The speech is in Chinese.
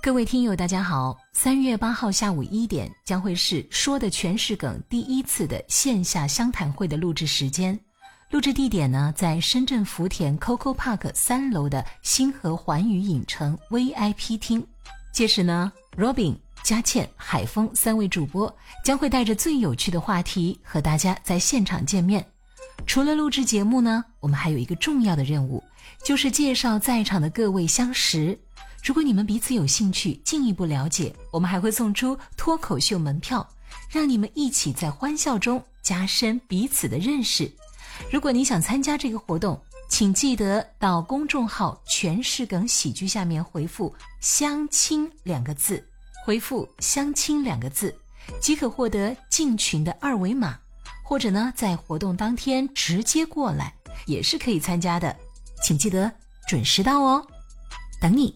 各位听友，大家好！三月八号下午一点将会是说的全是梗第一次的线下相谈会的录制时间，录制地点呢在深圳福田 COCO Park 三楼的星河环宇影城 VIP 厅。届时呢，Robin、佳倩、海峰三位主播将会带着最有趣的话题和大家在现场见面。除了录制节目呢，我们还有一个重要的任务，就是介绍在场的各位相识。如果你们彼此有兴趣进一步了解，我们还会送出脱口秀门票，让你们一起在欢笑中加深彼此的认识。如果你想参加这个活动，请记得到公众号“全是梗喜剧”下面回复“相亲”两个字，回复“相亲”两个字，即可获得进群的二维码，或者呢，在活动当天直接过来也是可以参加的。请记得准时到哦，等你。